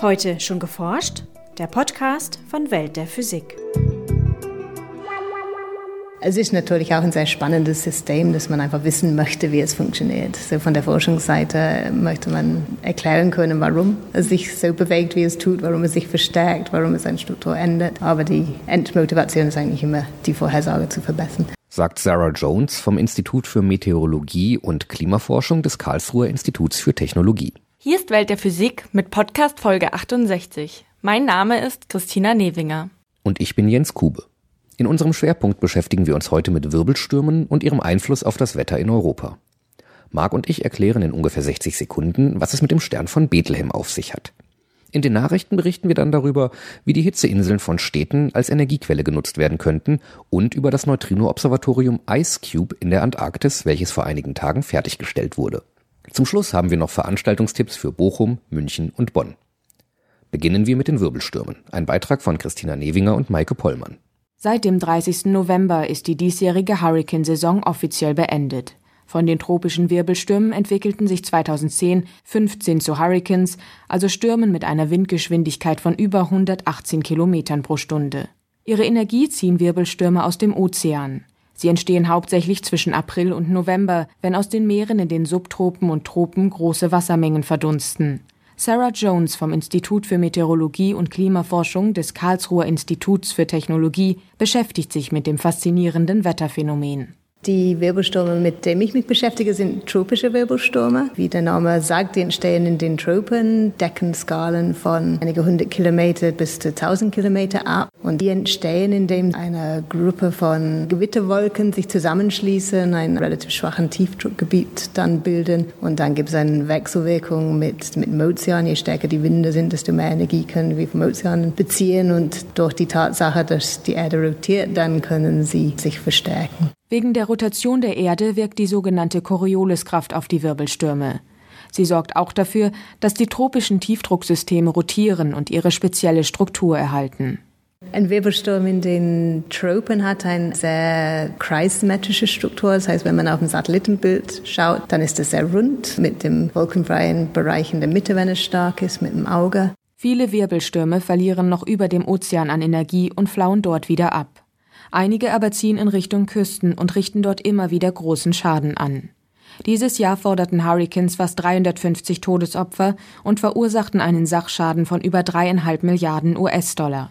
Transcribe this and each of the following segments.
Heute schon geforscht? Der Podcast von Welt der Physik. Es ist natürlich auch ein sehr spannendes System, dass man einfach wissen möchte, wie es funktioniert. So von der Forschungsseite möchte man erklären können, warum es sich so bewegt, wie es tut, warum es sich verstärkt, warum es seine Struktur ändert. Aber die Endmotivation ist eigentlich immer, die Vorhersage zu verbessern. Sagt Sarah Jones vom Institut für Meteorologie und Klimaforschung des Karlsruher Instituts für Technologie. Hier ist Welt der Physik mit Podcast Folge 68. Mein Name ist Christina Newinger. Und ich bin Jens Kube. In unserem Schwerpunkt beschäftigen wir uns heute mit Wirbelstürmen und ihrem Einfluss auf das Wetter in Europa. Marc und ich erklären in ungefähr 60 Sekunden, was es mit dem Stern von Bethlehem auf sich hat. In den Nachrichten berichten wir dann darüber, wie die Hitzeinseln von Städten als Energiequelle genutzt werden könnten und über das Neutrino-Observatorium IceCube in der Antarktis, welches vor einigen Tagen fertiggestellt wurde. Zum Schluss haben wir noch Veranstaltungstipps für Bochum, München und Bonn. Beginnen wir mit den Wirbelstürmen. Ein Beitrag von Christina Newinger und Maike Pollmann. Seit dem 30. November ist die diesjährige Hurrikansaison offiziell beendet. Von den tropischen Wirbelstürmen entwickelten sich 2010 15 zu Hurrikans, also Stürmen mit einer Windgeschwindigkeit von über 118 Kilometern pro Stunde. Ihre Energie ziehen Wirbelstürme aus dem Ozean. Sie entstehen hauptsächlich zwischen April und November, wenn aus den Meeren in den Subtropen und Tropen große Wassermengen verdunsten. Sarah Jones vom Institut für Meteorologie und Klimaforschung des Karlsruher Instituts für Technologie beschäftigt sich mit dem faszinierenden Wetterphänomen. Die Wirbelstürme, mit denen ich mich beschäftige, sind tropische Wirbelstürme. Wie der Name sagt, die entstehen in den Tropen, decken Skalen von einige hundert Kilometer bis zu tausend Kilometer ab. Und die entstehen, indem eine Gruppe von Gewitterwolken sich zusammenschließen, einen relativ schwachen Tiefdruckgebiet dann bilden. Und dann gibt es eine Wechselwirkung mit, mit dem Ozean. Je stärker die Winde sind, desto mehr Energie können wir vom Ozean beziehen. Und durch die Tatsache, dass die Erde rotiert, dann können sie sich verstärken. Wegen der Rotation der Erde wirkt die sogenannte Corioliskraft auf die Wirbelstürme. Sie sorgt auch dafür, dass die tropischen Tiefdrucksysteme rotieren und ihre spezielle Struktur erhalten. Ein Wirbelsturm in den Tropen hat eine sehr kreissymmetrische Struktur. Das heißt, wenn man auf ein Satellitenbild schaut, dann ist es sehr rund mit dem wolkenfreien Bereich in der Mitte, wenn es stark ist, mit dem Auge. Viele Wirbelstürme verlieren noch über dem Ozean an Energie und flauen dort wieder ab. Einige aber ziehen in Richtung Küsten und richten dort immer wieder großen Schaden an. Dieses Jahr forderten Hurricanes fast 350 Todesopfer und verursachten einen Sachschaden von über dreieinhalb Milliarden US-Dollar.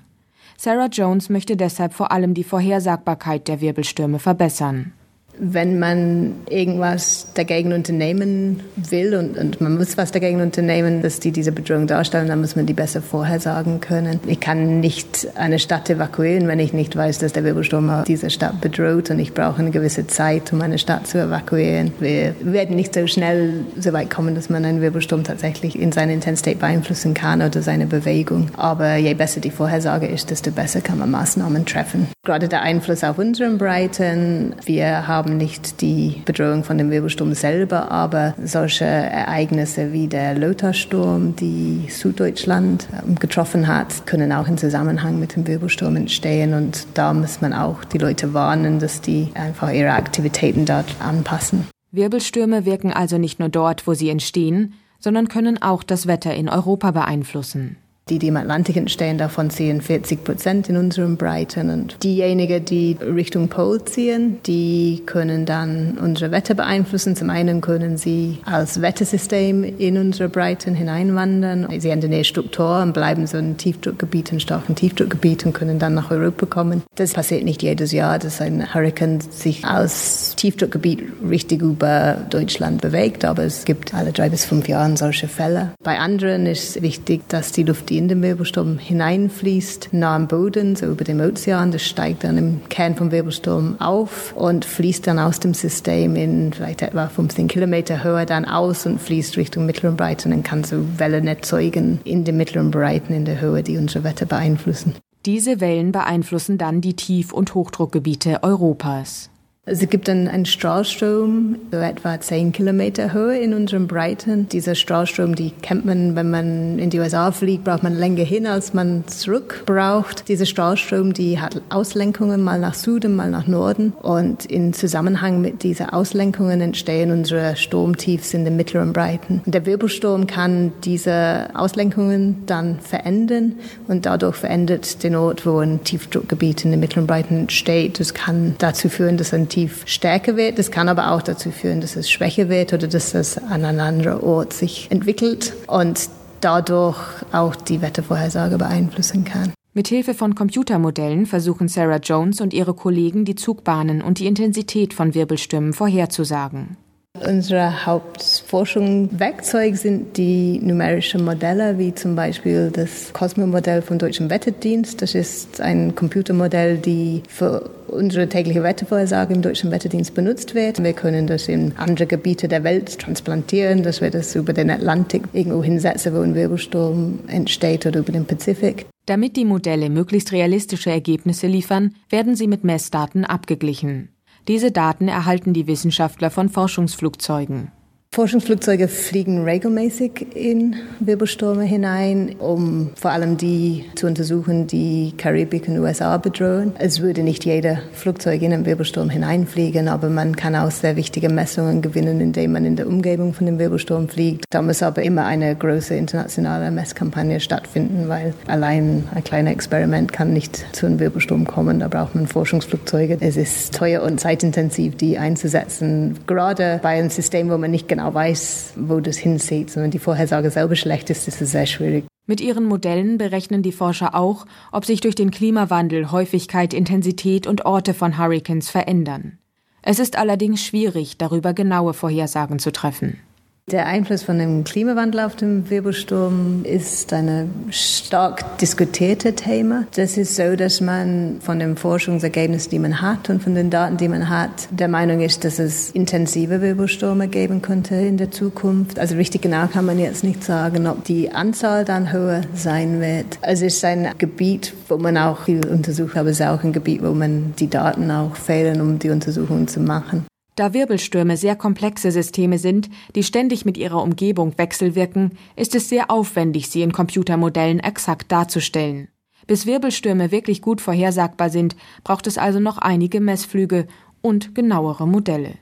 Sarah Jones möchte deshalb vor allem die Vorhersagbarkeit der Wirbelstürme verbessern wenn man irgendwas dagegen unternehmen will und, und, man muss was dagegen unternehmen, dass die diese Bedrohung darstellen, dann muss man die besser vorhersagen können. Ich kann nicht eine Stadt evakuieren, wenn ich nicht weiß, dass der Wirbelsturm diese Stadt bedroht und ich brauche eine gewisse Zeit, um eine Stadt zu evakuieren. Wir werden nicht so schnell so weit kommen, dass man einen Wirbelsturm tatsächlich in seiner Intensität beeinflussen kann oder seine Bewegung. Aber je besser die Vorhersage ist, desto besser kann man Maßnahmen treffen. Gerade der Einfluss auf unseren Breiten. Wir haben nicht die Bedrohung von dem Wirbelsturm selber, aber solche Ereignisse wie der Lothar-Sturm, die Süddeutschland ähm, getroffen hat, können auch im Zusammenhang mit dem Wirbelsturm entstehen. Und da muss man auch die Leute warnen, dass die einfach ihre Aktivitäten dort anpassen. Wirbelstürme wirken also nicht nur dort, wo sie entstehen, sondern können auch das Wetter in Europa beeinflussen. Die, die im Atlantik entstehen, davon ziehen 40 Prozent in unseren Breiten. Und diejenigen, die Richtung Pol ziehen, die können dann unsere Wetter beeinflussen. Zum einen können sie als Wettersystem in unsere Breiten hineinwandern. Sie ändern ihre Struktur und bleiben so ein Tiefdruckgebiet, ein starken Tiefdruckgebiet und können dann nach Europa kommen. Das passiert nicht jedes Jahr, dass ein Hurrikan sich als Tiefdruckgebiet richtig über Deutschland bewegt, aber es gibt alle drei bis fünf Jahre solche Fälle. Bei anderen ist wichtig, dass die Luft in den Wirbelsturm hineinfließt, nah am Boden, so über dem Ozean. Das steigt dann im Kern vom Wirbelsturm auf und fließt dann aus dem System in vielleicht etwa 15 Kilometer Höhe dann aus und fließt Richtung mittleren Breiten und kann so Wellen erzeugen in den mittleren Breiten in der Höhe, die unsere Wetter beeinflussen. Diese Wellen beeinflussen dann die Tief- und Hochdruckgebiete Europas. Es gibt einen, einen Strahlstrom, so etwa 10 Kilometer Höhe in unseren Breiten. Dieser Strahlstrom, die kennt man, wenn man in die USA fliegt, braucht man länger hin, als man zurück braucht. Dieser Strahlstrom, die hat Auslenkungen mal nach Süden, mal nach Norden. Und in Zusammenhang mit diesen Auslenkungen entstehen unsere Sturmtiefs in den mittleren Breiten. Und der Wirbelsturm kann diese Auslenkungen dann verändern und dadurch verändert den Ort, wo ein Tiefdruckgebiet in den mittleren Breiten entsteht. Das kann dazu führen, dass ein Tief stärker wird. Das kann aber auch dazu führen, dass es schwächer wird oder dass es an einem anderen Ort sich entwickelt und dadurch auch die Wettervorhersage beeinflussen kann. Mithilfe von Computermodellen versuchen Sarah Jones und ihre Kollegen, die Zugbahnen und die Intensität von Wirbelstürmen vorherzusagen. Unsere Hauptforschungswerkzeuge sind die numerischen Modelle, wie zum Beispiel das Cosmo-Modell vom Deutschen Wetterdienst. Das ist ein Computermodell, die für unsere tägliche Wettervorhersage im Deutschen Wetterdienst benutzt wird. Wir können das in andere Gebiete der Welt transplantieren, dass wir das über den Atlantik irgendwo hinsetzen, wo ein Wirbelsturm entsteht oder über den Pazifik. Damit die Modelle möglichst realistische Ergebnisse liefern, werden sie mit Messdaten abgeglichen. Diese Daten erhalten die Wissenschaftler von Forschungsflugzeugen. Forschungsflugzeuge fliegen regelmäßig in Wirbelstürme hinein, um vor allem die zu untersuchen, die Karibik und USA bedrohen. Es würde nicht jeder Flugzeug in einen Wirbelsturm hineinfliegen, aber man kann auch sehr wichtige Messungen gewinnen, indem man in der Umgebung von dem Wirbelsturm fliegt. Da muss aber immer eine große internationale Messkampagne stattfinden, weil allein ein kleines Experiment kann nicht zu einem Wirbelsturm kommen. Da braucht man Forschungsflugzeuge. Es ist teuer und zeitintensiv, die einzusetzen, gerade bei einem System, wo man nicht genau weiß, wo das hinzieht. Wenn die Vorhersage selber schlecht ist, ist es sehr schwierig. Mit ihren Modellen berechnen die Forscher auch, ob sich durch den Klimawandel Häufigkeit, Intensität und Orte von Hurricanes verändern. Es ist allerdings schwierig, darüber genaue Vorhersagen zu treffen. Der Einfluss von dem Klimawandel auf den Wirbelsturm ist ein stark diskutiertes Thema. Das ist so, dass man von den Forschungsergebnissen, die man hat und von den Daten, die man hat, der Meinung ist, dass es intensive Wirbelstürme geben könnte in der Zukunft. Also richtig genau kann man jetzt nicht sagen, ob die Anzahl dann höher sein wird. Es ist ein Gebiet, wo man auch viel untersucht, aber es ist auch ein Gebiet, wo man die Daten auch fehlen, um die Untersuchungen zu machen. Da Wirbelstürme sehr komplexe Systeme sind, die ständig mit ihrer Umgebung wechselwirken, ist es sehr aufwendig, sie in Computermodellen exakt darzustellen. Bis Wirbelstürme wirklich gut vorhersagbar sind, braucht es also noch einige Messflüge und genauere Modelle.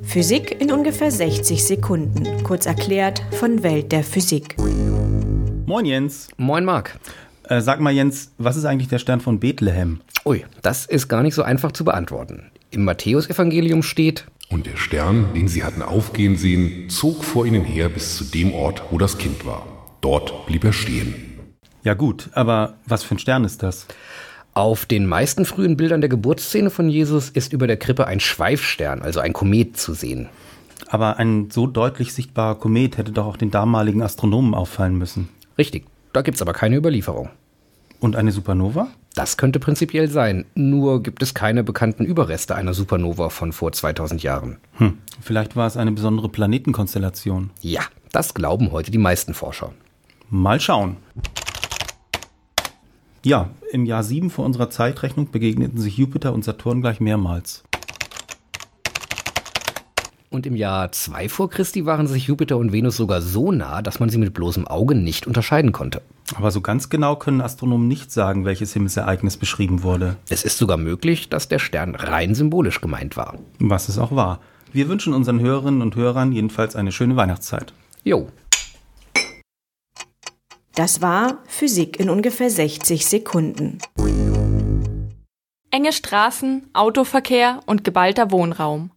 Physik in ungefähr 60 Sekunden. Kurz erklärt von Welt der Physik. Moin Jens. Moin Marc. Äh, sag mal Jens, was ist eigentlich der Stern von Bethlehem? Ui, das ist gar nicht so einfach zu beantworten. Im Matthäusevangelium steht, Und der Stern, den sie hatten aufgehen sehen, zog vor ihnen her bis zu dem Ort, wo das Kind war. Dort blieb er stehen. Ja gut, aber was für ein Stern ist das? auf den meisten frühen Bildern der Geburtsszene von Jesus ist über der Krippe ein Schweifstern, also ein Komet, zu sehen. Aber ein so deutlich sichtbarer Komet hätte doch auch den damaligen Astronomen auffallen müssen. Richtig, da gibt's aber keine Überlieferung. Und eine Supernova? Das könnte prinzipiell sein, nur gibt es keine bekannten Überreste einer Supernova von vor 2000 Jahren. Hm, vielleicht war es eine besondere Planetenkonstellation. Ja, das glauben heute die meisten Forscher. Mal schauen. Ja, im Jahr 7 vor unserer Zeitrechnung begegneten sich Jupiter und Saturn gleich mehrmals. Und im Jahr 2 vor Christi waren sich Jupiter und Venus sogar so nah, dass man sie mit bloßem Auge nicht unterscheiden konnte. Aber so ganz genau können Astronomen nicht sagen, welches Himmelsereignis beschrieben wurde. Es ist sogar möglich, dass der Stern rein symbolisch gemeint war. Was es auch war. Wir wünschen unseren Hörerinnen und Hörern jedenfalls eine schöne Weihnachtszeit. Jo, Das war Physik in ungefähr 60 Sekunden. Enge Straßen, Autoverkehr und geballter Wohnraum.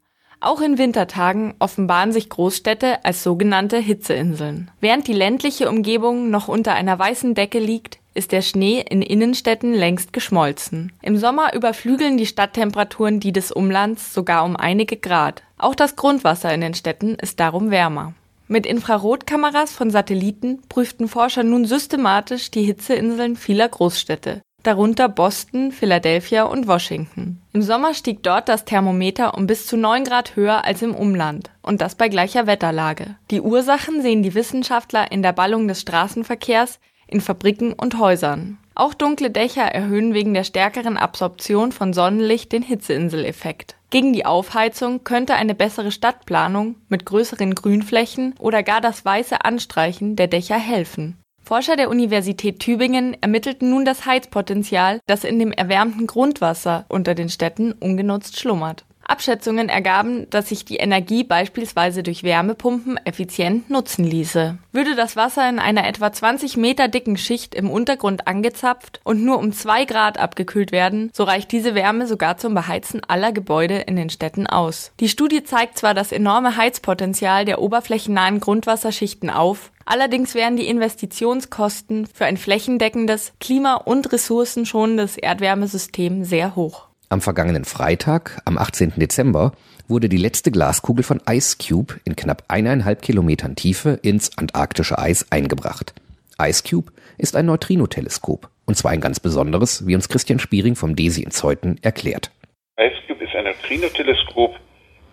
Auch in Wintertagen offenbaren sich Großstädte als sogenannte Hitzeinseln. Während die ländliche Umgebung noch unter einer weißen Decke liegt, ist der Schnee in Innenstädten längst geschmolzen. Im Sommer überflügeln die Stadttemperaturen die des Umlands sogar um einige Grad. Auch das Grundwasser in den Städten ist darum wärmer. Mit Infrarotkameras von Satelliten prüften Forscher nun systematisch die Hitzeinseln vieler Großstädte, darunter Boston, Philadelphia und Washington. Im Sommer stieg dort das Thermometer um bis zu 9 Grad höher als im Umland und das bei gleicher Wetterlage. Die Ursachen sehen die Wissenschaftler in der Ballung des Straßenverkehrs, in Fabriken und Häusern. Auch dunkle Dächer erhöhen wegen der stärkeren Absorption von Sonnenlicht den Hitzeinseleffekt. Gegen die Aufheizung könnte eine bessere Stadtplanung mit größeren Grünflächen oder gar das weiße Anstreichen der Dächer helfen. Forscher der Universität Tübingen ermittelten nun das Heizpotenzial, das in dem erwärmten Grundwasser unter den Städten ungenutzt schlummert. Abschätzungen ergaben, dass sich die Energie beispielsweise durch Wärmepumpen effizient nutzen ließe. Würde das Wasser in einer etwa 20 Meter dicken Schicht im Untergrund angezapft und nur um zwei Grad abgekühlt werden, so reicht diese Wärme sogar zum Beheizen aller Gebäude in den Städten aus. Die Studie zeigt zwar das enorme Heizpotenzial der oberflächennahen Grundwasserschichten auf, Allerdings wären die Investitionskosten für ein flächendeckendes, klima- und ressourcenschonendes Erdwärmesystem sehr hoch. Am vergangenen Freitag, am 18. Dezember, wurde die letzte Glaskugel von Ice Cube in knapp eineinhalb Kilometern Tiefe ins antarktische Eis eingebracht. Ice Cube ist ein Neutrino-Teleskop. Und zwar ein ganz besonderes, wie uns Christian Spiering vom DESI in Zeuthen erklärt. Ice Cube ist ein Neutrino-Teleskop,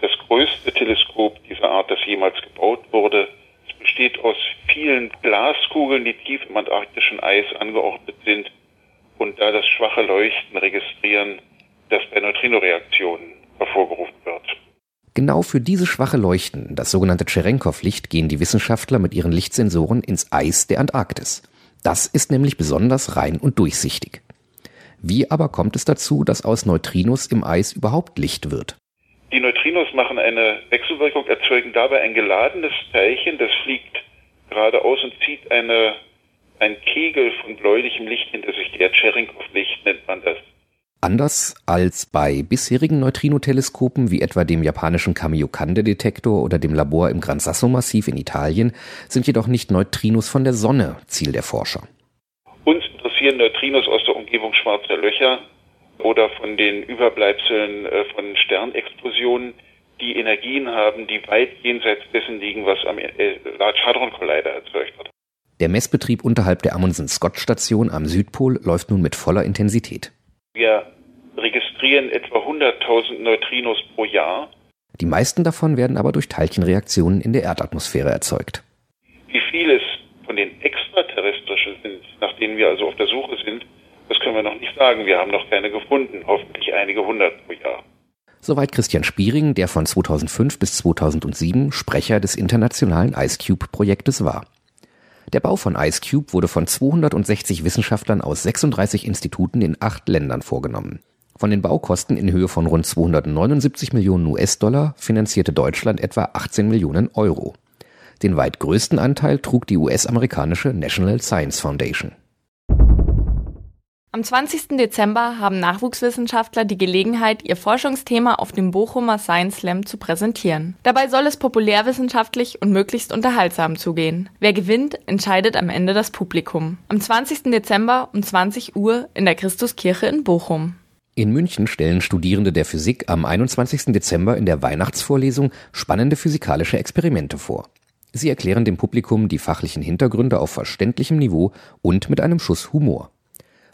das größte Teleskop dieser Art, das jemals gebaut wurde. Es besteht aus vielen Glaskugeln, die tief im antarktischen Eis angeordnet sind und da das schwache Leuchten registrieren, das bei Neutrinoreaktionen hervorgerufen wird. Genau für diese schwache Leuchten, das sogenannte Cherenkov-Licht, gehen die Wissenschaftler mit ihren Lichtsensoren ins Eis der Antarktis. Das ist nämlich besonders rein und durchsichtig. Wie aber kommt es dazu, dass aus Neutrinos im Eis überhaupt Licht wird? Die Neutrinos machen eine Wechselwirkung, erzeugen dabei ein geladenes Teilchen, das fliegt geradeaus und zieht eine, ein Kegel von bläulichem Licht hinter sich. Der Cherenkov-Licht nennt man das. Anders als bei bisherigen Neutrino-Teleskopen wie etwa dem japanischen Kamiokande-Detektor oder dem Labor im Gran Sasso-Massiv in Italien sind jedoch nicht Neutrinos von der Sonne Ziel der Forscher. Uns interessieren Neutrinos aus der Umgebung schwarzer Löcher oder von den Überbleibseln äh, von Sternexplosionen, die Energien haben, die weit jenseits dessen liegen, was am äh, Large Hadron Collider erzeugt wird. Der Messbetrieb unterhalb der Amundsen-Scott-Station am Südpol läuft nun mit voller Intensität. Wir registrieren etwa 100.000 Neutrinos pro Jahr. Die meisten davon werden aber durch Teilchenreaktionen in der Erdatmosphäre erzeugt. Wie viel es von den extraterrestrischen sind, nach denen wir also auf der Suche sind, das können wir noch nicht sagen. Wir haben noch keine gefunden, hoffentlich einige hundert pro Jahr. Soweit Christian Spiering, der von 2005 bis 2007 Sprecher des internationalen IceCube-Projektes war. Der Bau von IceCube wurde von 260 Wissenschaftlern aus 36 Instituten in acht Ländern vorgenommen. Von den Baukosten in Höhe von rund 279 Millionen US-Dollar finanzierte Deutschland etwa 18 Millionen Euro. Den weit größten Anteil trug die US-amerikanische National Science Foundation. Am 20. Dezember haben Nachwuchswissenschaftler die Gelegenheit, ihr Forschungsthema auf dem Bochumer Science Slam zu präsentieren. Dabei soll es populärwissenschaftlich und möglichst unterhaltsam zugehen. Wer gewinnt, entscheidet am Ende das Publikum. Am 20. Dezember um 20 Uhr in der Christuskirche in Bochum. In München stellen Studierende der Physik am 21. Dezember in der Weihnachtsvorlesung spannende physikalische Experimente vor. Sie erklären dem Publikum die fachlichen Hintergründe auf verständlichem Niveau und mit einem Schuss Humor.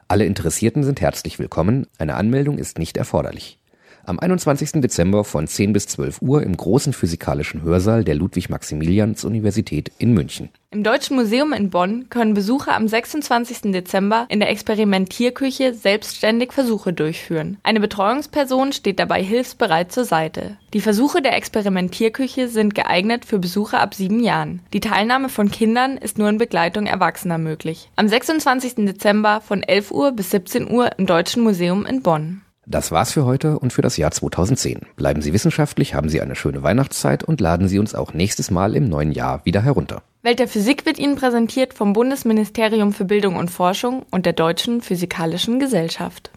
Alle Interessierten sind herzlich willkommen, eine Anmeldung ist nicht erforderlich. Am 21. Dezember von 10 bis 12 Uhr im großen physikalischen Hörsaal der Ludwig-Maximilians-Universität in München. Im Deutschen Museum in Bonn können Besucher am 26. Dezember in der Experimentierküche selbstständig Versuche durchführen. Eine Betreuungsperson steht dabei hilfsbereit zur Seite. Die Versuche der Experimentierküche sind geeignet für Besucher ab sieben Jahren. Die Teilnahme von Kindern ist nur in Begleitung Erwachsener möglich. Am 26. Dezember von 11 Uhr bis 17 Uhr im Deutschen Museum in Bonn. Das war's für heute und für das Jahr 2010. Bleiben Sie wissenschaftlich, haben Sie eine schöne Weihnachtszeit und laden Sie uns auch nächstes Mal im neuen Jahr wieder herunter. Welt der Physik wird Ihnen präsentiert vom Bundesministerium für Bildung und Forschung und der Deutschen Physikalischen Gesellschaft.